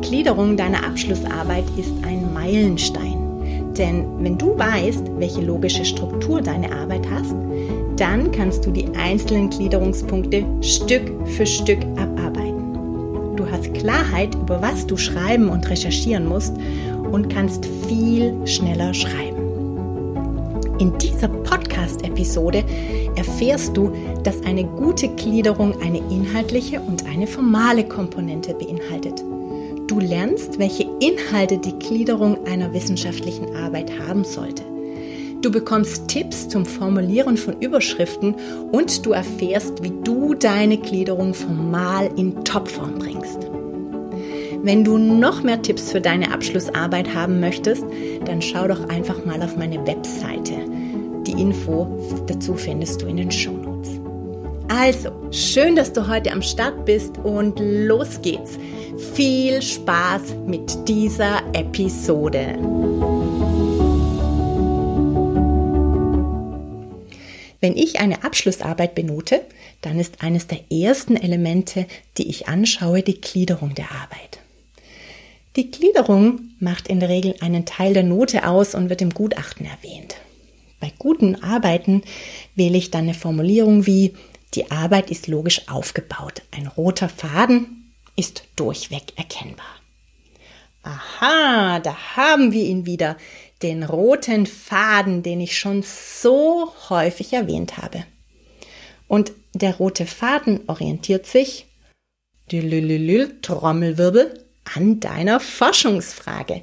Gliederung deiner Abschlussarbeit ist ein Meilenstein. Denn wenn du weißt, welche logische Struktur deine Arbeit hast, dann kannst du die einzelnen Gliederungspunkte Stück für Stück abarbeiten. Du hast Klarheit über was du schreiben und recherchieren musst und kannst viel schneller schreiben. In dieser Podcast-Episode erfährst du, dass eine gute Gliederung eine inhaltliche und eine formale Komponente beinhaltet. Lernst, welche Inhalte die Gliederung einer wissenschaftlichen Arbeit haben sollte. Du bekommst Tipps zum Formulieren von Überschriften und du erfährst, wie du deine Gliederung formal in Topform bringst. Wenn du noch mehr Tipps für deine Abschlussarbeit haben möchtest, dann schau doch einfach mal auf meine Webseite. Die Info dazu findest du in den Shownotes. Also, schön, dass du heute am Start bist und los geht's. Viel Spaß mit dieser Episode. Wenn ich eine Abschlussarbeit benote, dann ist eines der ersten Elemente, die ich anschaue, die Gliederung der Arbeit. Die Gliederung macht in der Regel einen Teil der Note aus und wird im Gutachten erwähnt. Bei guten Arbeiten wähle ich dann eine Formulierung wie die Arbeit ist logisch aufgebaut. Ein roter Faden ist durchweg erkennbar. Aha, da haben wir ihn wieder, den roten Faden, den ich schon so häufig erwähnt habe. Und der rote Faden orientiert sich, Trommelwirbel, an deiner Forschungsfrage.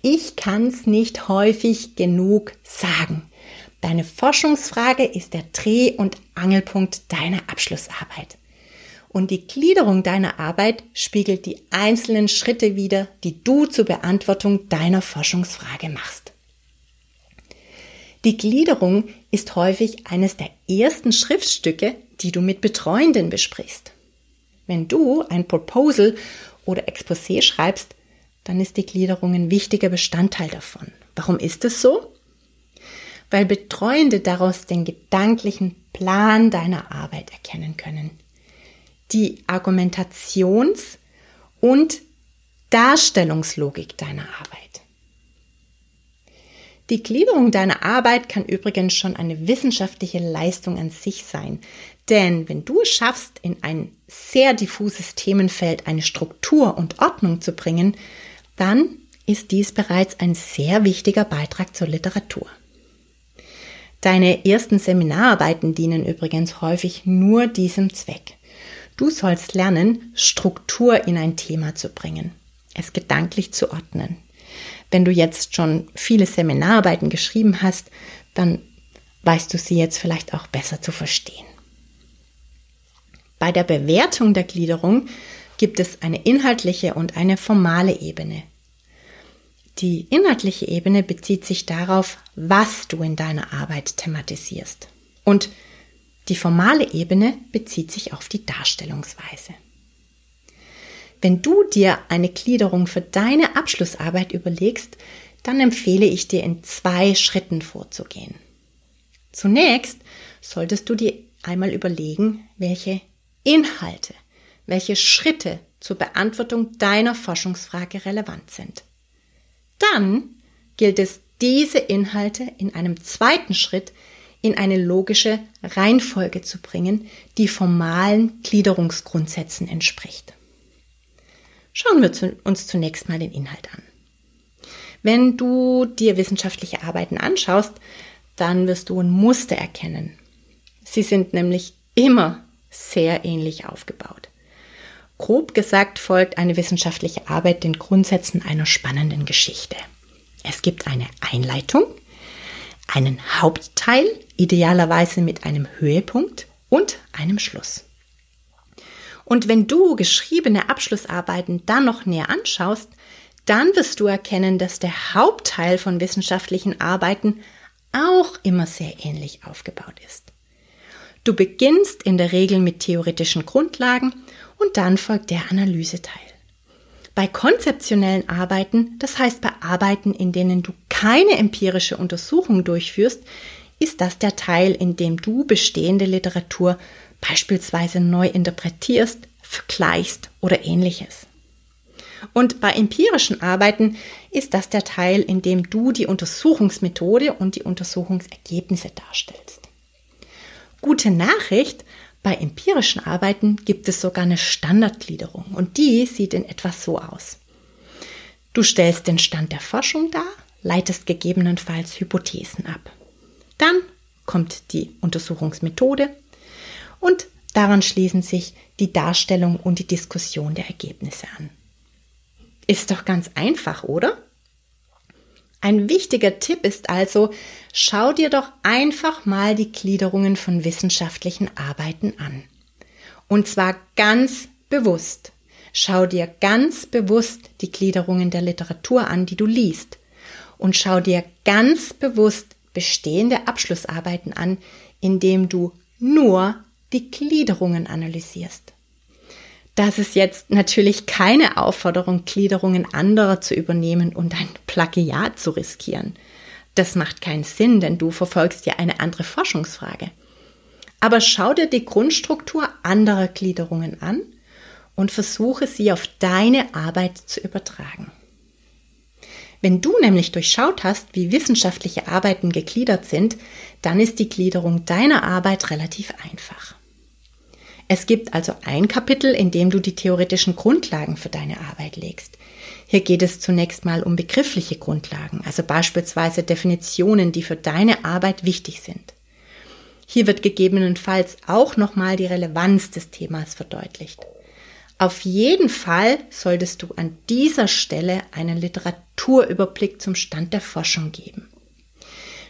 Ich kann es nicht häufig genug sagen. Deine Forschungsfrage ist der Dreh- und Angelpunkt deiner Abschlussarbeit. Und die Gliederung deiner Arbeit spiegelt die einzelnen Schritte wider, die du zur Beantwortung deiner Forschungsfrage machst. Die Gliederung ist häufig eines der ersten Schriftstücke, die du mit Betreuenden besprichst. Wenn du ein Proposal oder Exposé schreibst, dann ist die Gliederung ein wichtiger Bestandteil davon. Warum ist es so? Weil Betreuende daraus den gedanklichen Plan deiner Arbeit erkennen können die Argumentations- und Darstellungslogik deiner Arbeit. Die Gliederung deiner Arbeit kann übrigens schon eine wissenschaftliche Leistung an sich sein. Denn wenn du es schaffst, in ein sehr diffuses Themenfeld eine Struktur und Ordnung zu bringen, dann ist dies bereits ein sehr wichtiger Beitrag zur Literatur. Deine ersten Seminararbeiten dienen übrigens häufig nur diesem Zweck. Du sollst lernen, Struktur in ein Thema zu bringen, es gedanklich zu ordnen. Wenn du jetzt schon viele Seminararbeiten geschrieben hast, dann weißt du sie jetzt vielleicht auch besser zu verstehen. Bei der Bewertung der Gliederung gibt es eine inhaltliche und eine formale Ebene. Die inhaltliche Ebene bezieht sich darauf, was du in deiner Arbeit thematisierst. Und die formale Ebene bezieht sich auf die Darstellungsweise. Wenn du dir eine Gliederung für deine Abschlussarbeit überlegst, dann empfehle ich dir in zwei Schritten vorzugehen. Zunächst solltest du dir einmal überlegen, welche Inhalte, welche Schritte zur Beantwortung deiner Forschungsfrage relevant sind. Dann gilt es, diese Inhalte in einem zweiten Schritt in eine logische Reihenfolge zu bringen, die formalen Gliederungsgrundsätzen entspricht. Schauen wir uns zunächst mal den Inhalt an. Wenn du dir wissenschaftliche Arbeiten anschaust, dann wirst du ein Muster erkennen. Sie sind nämlich immer sehr ähnlich aufgebaut. Grob gesagt folgt eine wissenschaftliche Arbeit den Grundsätzen einer spannenden Geschichte. Es gibt eine Einleitung, einen Hauptteil, idealerweise mit einem Höhepunkt und einem Schluss. Und wenn du geschriebene Abschlussarbeiten dann noch näher anschaust, dann wirst du erkennen, dass der Hauptteil von wissenschaftlichen Arbeiten auch immer sehr ähnlich aufgebaut ist. Du beginnst in der Regel mit theoretischen Grundlagen und dann folgt der Analyseteil. Bei konzeptionellen Arbeiten, das heißt bei Arbeiten, in denen du keine empirische Untersuchung durchführst, ist das der Teil, in dem du bestehende Literatur beispielsweise neu interpretierst, vergleichst oder ähnliches. Und bei empirischen Arbeiten ist das der Teil, in dem du die Untersuchungsmethode und die Untersuchungsergebnisse darstellst. Gute Nachricht, bei empirischen Arbeiten gibt es sogar eine Standardgliederung und die sieht in etwa so aus. Du stellst den Stand der Forschung dar, leitest gegebenenfalls Hypothesen ab. Dann kommt die Untersuchungsmethode und daran schließen sich die Darstellung und die Diskussion der Ergebnisse an. Ist doch ganz einfach, oder? Ein wichtiger Tipp ist also, schau dir doch einfach mal die Gliederungen von wissenschaftlichen Arbeiten an. Und zwar ganz bewusst. Schau dir ganz bewusst die Gliederungen der Literatur an, die du liest. Und schau dir ganz bewusst bestehende Abschlussarbeiten an, indem du nur die Gliederungen analysierst. Das ist jetzt natürlich keine Aufforderung, Gliederungen anderer zu übernehmen und ein Plagiat zu riskieren. Das macht keinen Sinn, denn du verfolgst ja eine andere Forschungsfrage. Aber schau dir die Grundstruktur anderer Gliederungen an und versuche sie auf deine Arbeit zu übertragen. Wenn du nämlich durchschaut hast, wie wissenschaftliche Arbeiten gegliedert sind, dann ist die Gliederung deiner Arbeit relativ einfach. Es gibt also ein Kapitel, in dem du die theoretischen Grundlagen für deine Arbeit legst. Hier geht es zunächst mal um begriffliche Grundlagen, also beispielsweise Definitionen, die für deine Arbeit wichtig sind. Hier wird gegebenenfalls auch nochmal die Relevanz des Themas verdeutlicht. Auf jeden Fall solltest du an dieser Stelle einen Literaturüberblick zum Stand der Forschung geben.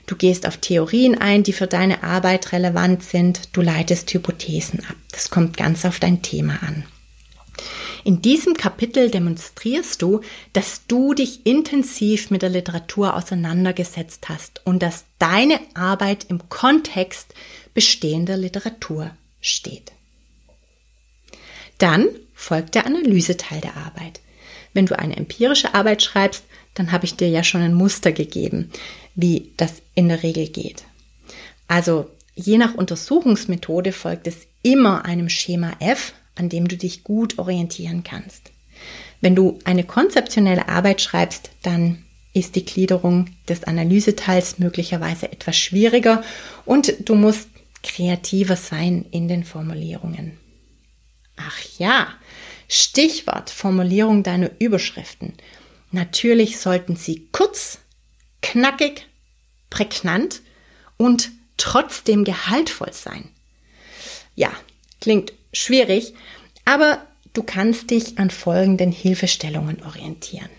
Du gehst auf Theorien ein, die für deine Arbeit relevant sind. Du leitest Hypothesen ab. Das kommt ganz auf dein Thema an. In diesem Kapitel demonstrierst du, dass du dich intensiv mit der Literatur auseinandergesetzt hast und dass deine Arbeit im Kontext bestehender Literatur steht. Dann folgt der Analyseteil der Arbeit. Wenn du eine empirische Arbeit schreibst, dann habe ich dir ja schon ein Muster gegeben, wie das in der Regel geht. Also je nach Untersuchungsmethode folgt es immer einem Schema F, an dem du dich gut orientieren kannst. Wenn du eine konzeptionelle Arbeit schreibst, dann ist die Gliederung des Analyseteils möglicherweise etwas schwieriger und du musst kreativer sein in den Formulierungen. Ach ja, Stichwort Formulierung deiner Überschriften. Natürlich sollten sie kurz, knackig, prägnant und trotzdem gehaltvoll sein. Ja, klingt schwierig, aber du kannst dich an folgenden Hilfestellungen orientieren.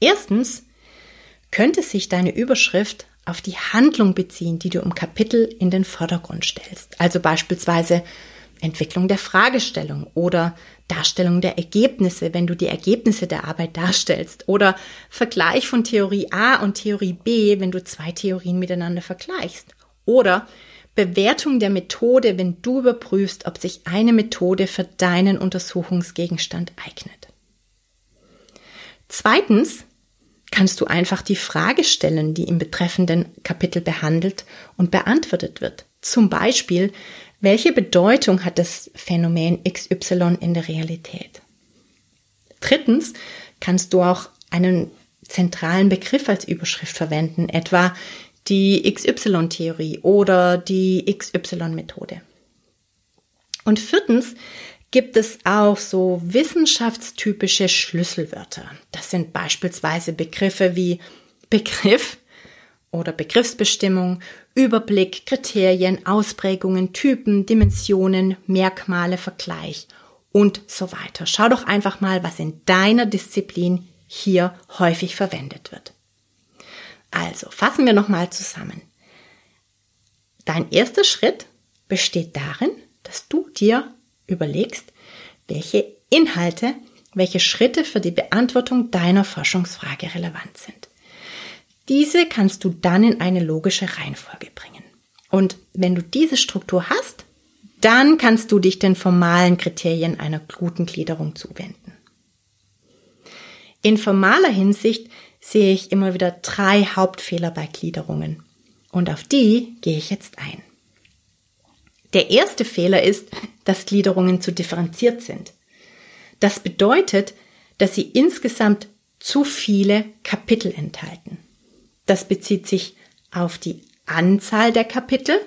Erstens könnte sich deine Überschrift auf die Handlung beziehen, die du im Kapitel in den Vordergrund stellst. Also beispielsweise Entwicklung der Fragestellung oder Darstellung der Ergebnisse, wenn du die Ergebnisse der Arbeit darstellst oder Vergleich von Theorie A und Theorie B, wenn du zwei Theorien miteinander vergleichst oder Bewertung der Methode, wenn du überprüfst, ob sich eine Methode für deinen Untersuchungsgegenstand eignet. Zweitens kannst du einfach die Frage stellen, die im betreffenden Kapitel behandelt und beantwortet wird. Zum Beispiel, welche Bedeutung hat das Phänomen XY in der Realität? Drittens kannst du auch einen zentralen Begriff als Überschrift verwenden, etwa die XY-Theorie oder die XY-Methode. Und viertens gibt es auch so wissenschaftstypische Schlüsselwörter. Das sind beispielsweise Begriffe wie Begriff, oder Begriffsbestimmung, Überblick, Kriterien, Ausprägungen, Typen, Dimensionen, Merkmale, Vergleich und so weiter. Schau doch einfach mal, was in deiner Disziplin hier häufig verwendet wird. Also, fassen wir nochmal zusammen. Dein erster Schritt besteht darin, dass du dir überlegst, welche Inhalte, welche Schritte für die Beantwortung deiner Forschungsfrage relevant sind. Diese kannst du dann in eine logische Reihenfolge bringen. Und wenn du diese Struktur hast, dann kannst du dich den formalen Kriterien einer guten Gliederung zuwenden. In formaler Hinsicht sehe ich immer wieder drei Hauptfehler bei Gliederungen. Und auf die gehe ich jetzt ein. Der erste Fehler ist, dass Gliederungen zu differenziert sind. Das bedeutet, dass sie insgesamt zu viele Kapitel enthalten. Das bezieht sich auf die Anzahl der Kapitel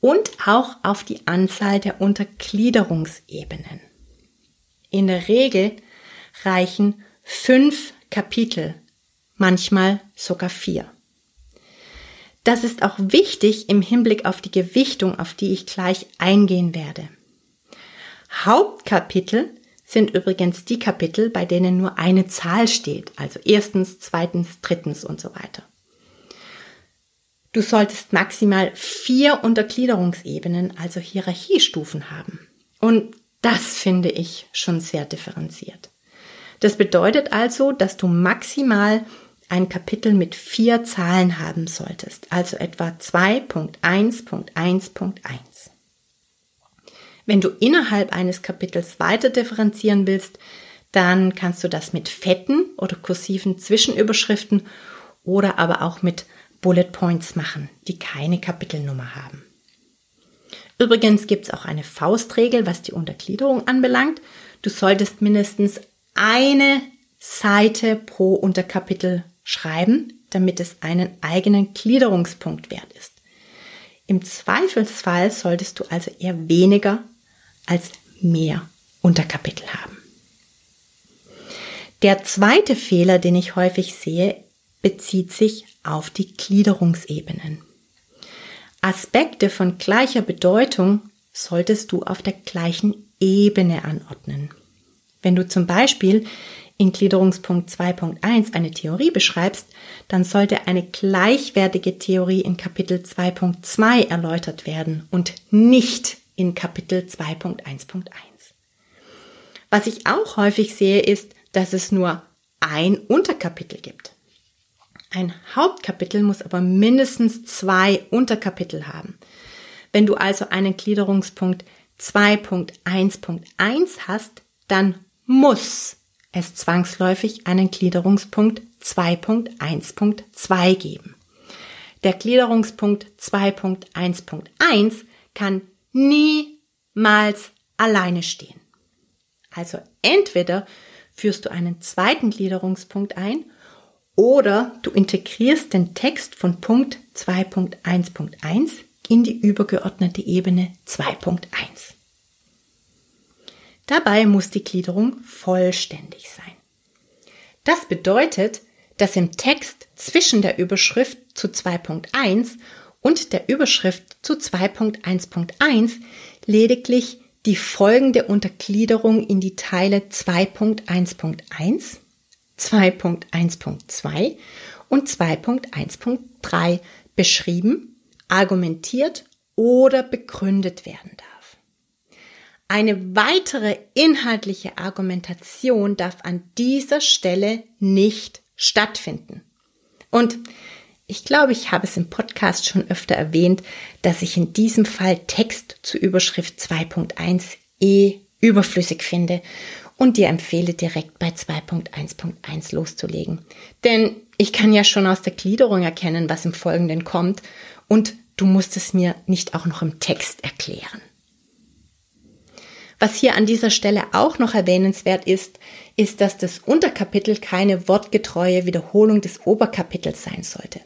und auch auf die Anzahl der Untergliederungsebenen. In der Regel reichen fünf Kapitel, manchmal sogar vier. Das ist auch wichtig im Hinblick auf die Gewichtung, auf die ich gleich eingehen werde. Hauptkapitel sind übrigens die Kapitel, bei denen nur eine Zahl steht, also erstens, zweitens, drittens und so weiter. Du solltest maximal vier Untergliederungsebenen, also Hierarchiestufen haben. Und das finde ich schon sehr differenziert. Das bedeutet also, dass du maximal ein Kapitel mit vier Zahlen haben solltest, also etwa 2.1.1.1. Wenn du innerhalb eines Kapitels weiter differenzieren willst, dann kannst du das mit fetten oder kursiven Zwischenüberschriften oder aber auch mit Bullet Points machen, die keine Kapitelnummer haben. Übrigens gibt es auch eine Faustregel, was die Untergliederung anbelangt. Du solltest mindestens eine Seite pro Unterkapitel schreiben, damit es einen eigenen Gliederungspunkt wert ist. Im Zweifelsfall solltest du also eher weniger als mehr Unterkapitel haben. Der zweite Fehler, den ich häufig sehe, bezieht sich auf die Gliederungsebenen. Aspekte von gleicher Bedeutung solltest du auf der gleichen Ebene anordnen. Wenn du zum Beispiel in Gliederungspunkt 2.1 eine Theorie beschreibst, dann sollte eine gleichwertige Theorie in Kapitel 2.2 erläutert werden und nicht in Kapitel 2.1.1. Was ich auch häufig sehe, ist, dass es nur ein Unterkapitel gibt. Ein Hauptkapitel muss aber mindestens zwei Unterkapitel haben. Wenn du also einen Gliederungspunkt 2.1.1 hast, dann muss es zwangsläufig einen Gliederungspunkt 2.1.2 geben. Der Gliederungspunkt 2.1.1 kann niemals alleine stehen. Also entweder führst du einen zweiten Gliederungspunkt ein oder du integrierst den Text von Punkt 2.1.1 in die übergeordnete Ebene 2.1. Dabei muss die Gliederung vollständig sein. Das bedeutet, dass im Text zwischen der Überschrift zu 2.1 und der Überschrift zu 2.1.1 lediglich die folgende Untergliederung in die Teile 2.1.1, 2.1.2 und 2.1.3 beschrieben, argumentiert oder begründet werden darf. Eine weitere inhaltliche Argumentation darf an dieser Stelle nicht stattfinden. Und ich glaube, ich habe es im Podcast schon öfter erwähnt, dass ich in diesem Fall Text zu Überschrift 2.1 eh überflüssig finde und dir empfehle, direkt bei 2.1.1 loszulegen. Denn ich kann ja schon aus der Gliederung erkennen, was im Folgenden kommt und du musst es mir nicht auch noch im Text erklären. Was hier an dieser Stelle auch noch erwähnenswert ist, ist, dass das Unterkapitel keine wortgetreue Wiederholung des Oberkapitels sein sollte.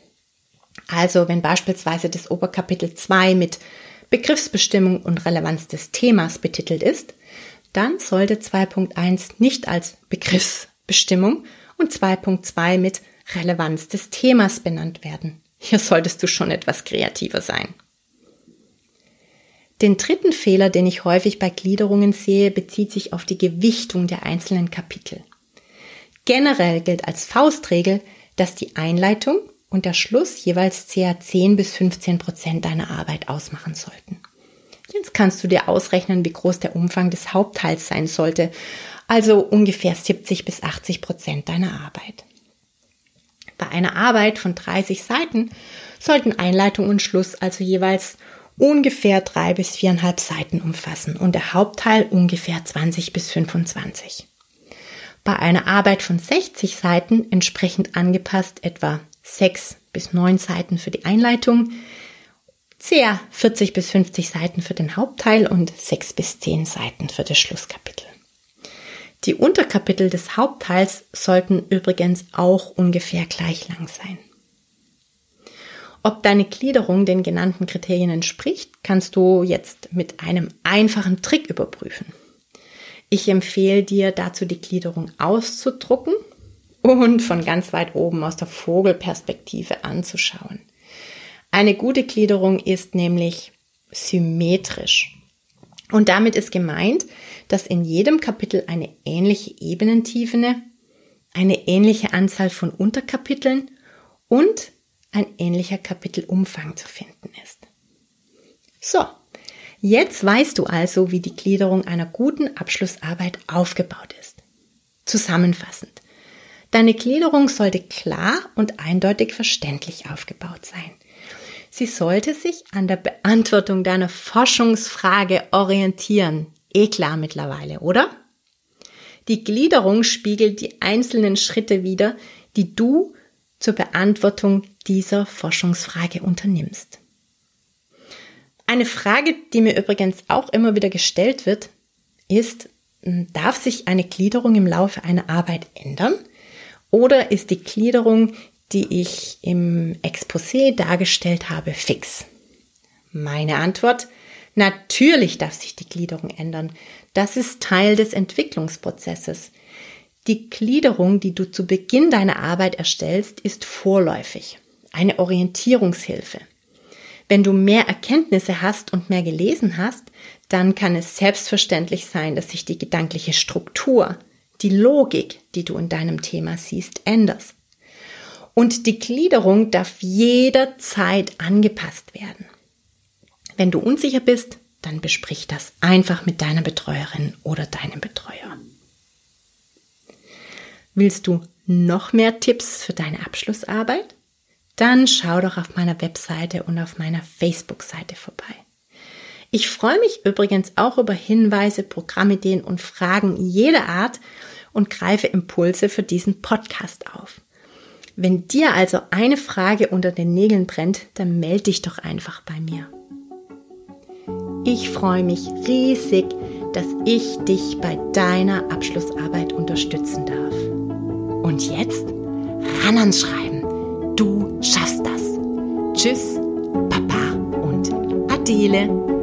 Also wenn beispielsweise das Oberkapitel 2 mit Begriffsbestimmung und Relevanz des Themas betitelt ist, dann sollte 2.1 nicht als Begriffsbestimmung und 2.2 mit Relevanz des Themas benannt werden. Hier solltest du schon etwas kreativer sein. Den dritten Fehler, den ich häufig bei Gliederungen sehe, bezieht sich auf die Gewichtung der einzelnen Kapitel. Generell gilt als Faustregel, dass die Einleitung und der Schluss jeweils ca. 10 bis 15 Prozent deiner Arbeit ausmachen sollten. Jetzt kannst du dir ausrechnen, wie groß der Umfang des Hauptteils sein sollte, also ungefähr 70 bis 80 Prozent deiner Arbeit. Bei einer Arbeit von 30 Seiten sollten Einleitung und Schluss also jeweils ungefähr drei bis viereinhalb Seiten umfassen und der Hauptteil ungefähr 20 bis 25. Bei einer Arbeit von 60 Seiten entsprechend angepasst etwa sechs bis neun Seiten für die Einleitung, ca. 40 bis 50 Seiten für den Hauptteil und sechs bis zehn Seiten für das Schlusskapitel. Die Unterkapitel des Hauptteils sollten übrigens auch ungefähr gleich lang sein. Ob deine Gliederung den genannten Kriterien entspricht, kannst du jetzt mit einem einfachen Trick überprüfen. Ich empfehle dir dazu die Gliederung auszudrucken und von ganz weit oben aus der Vogelperspektive anzuschauen. Eine gute Gliederung ist nämlich symmetrisch. Und damit ist gemeint, dass in jedem Kapitel eine ähnliche Ebenentiefe, eine ähnliche Anzahl von Unterkapiteln und ein ähnlicher Kapitelumfang zu finden ist. So, jetzt weißt du also, wie die Gliederung einer guten Abschlussarbeit aufgebaut ist. Zusammenfassend. Deine Gliederung sollte klar und eindeutig verständlich aufgebaut sein. Sie sollte sich an der Beantwortung deiner Forschungsfrage orientieren. Eh klar mittlerweile, oder? Die Gliederung spiegelt die einzelnen Schritte wider, die du zur Beantwortung dieser Forschungsfrage unternimmst. Eine Frage, die mir übrigens auch immer wieder gestellt wird, ist, darf sich eine Gliederung im Laufe einer Arbeit ändern? Oder ist die Gliederung, die ich im Exposé dargestellt habe, fix? Meine Antwort, natürlich darf sich die Gliederung ändern. Das ist Teil des Entwicklungsprozesses. Die Gliederung, die du zu Beginn deiner Arbeit erstellst, ist vorläufig, eine Orientierungshilfe. Wenn du mehr Erkenntnisse hast und mehr gelesen hast, dann kann es selbstverständlich sein, dass sich die gedankliche Struktur, die Logik, die du in deinem Thema siehst, änderst. Und die Gliederung darf jederzeit angepasst werden. Wenn du unsicher bist, dann besprich das einfach mit deiner Betreuerin oder deinem Betreuer. Willst du noch mehr Tipps für deine Abschlussarbeit? Dann schau doch auf meiner Webseite und auf meiner Facebook-Seite vorbei. Ich freue mich übrigens auch über Hinweise, Programmideen und Fragen jeder Art und greife Impulse für diesen Podcast auf. Wenn dir also eine Frage unter den Nägeln brennt, dann melde dich doch einfach bei mir. Ich freue mich riesig, dass ich dich bei deiner Abschlussarbeit unterstützen darf. Und jetzt ran ans Schreiben. Du schaffst das. Tschüss, Papa und Adele.